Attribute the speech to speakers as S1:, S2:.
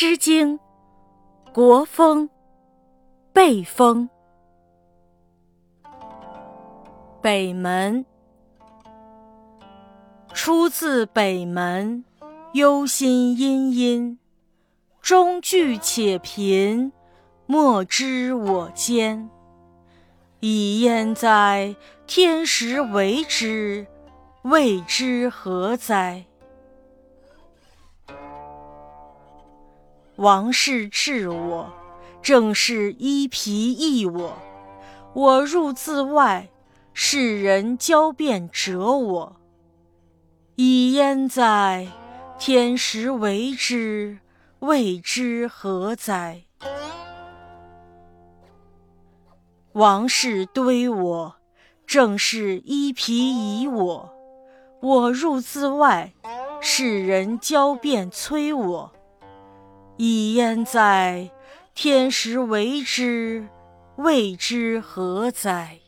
S1: 诗经·国风·背风。北门，出自北门，忧心殷殷。中具且贫，莫知我艰。以焉哉！天时为之，谓之何哉？王室治我，正是衣皮役我。我入自外，世人交辩折我。以焉哉！天时为之，谓之何哉？王室堆我，正是衣皮夷我。我入自外，世人交辩催我。以焉哉！天时为之，谓之何哉？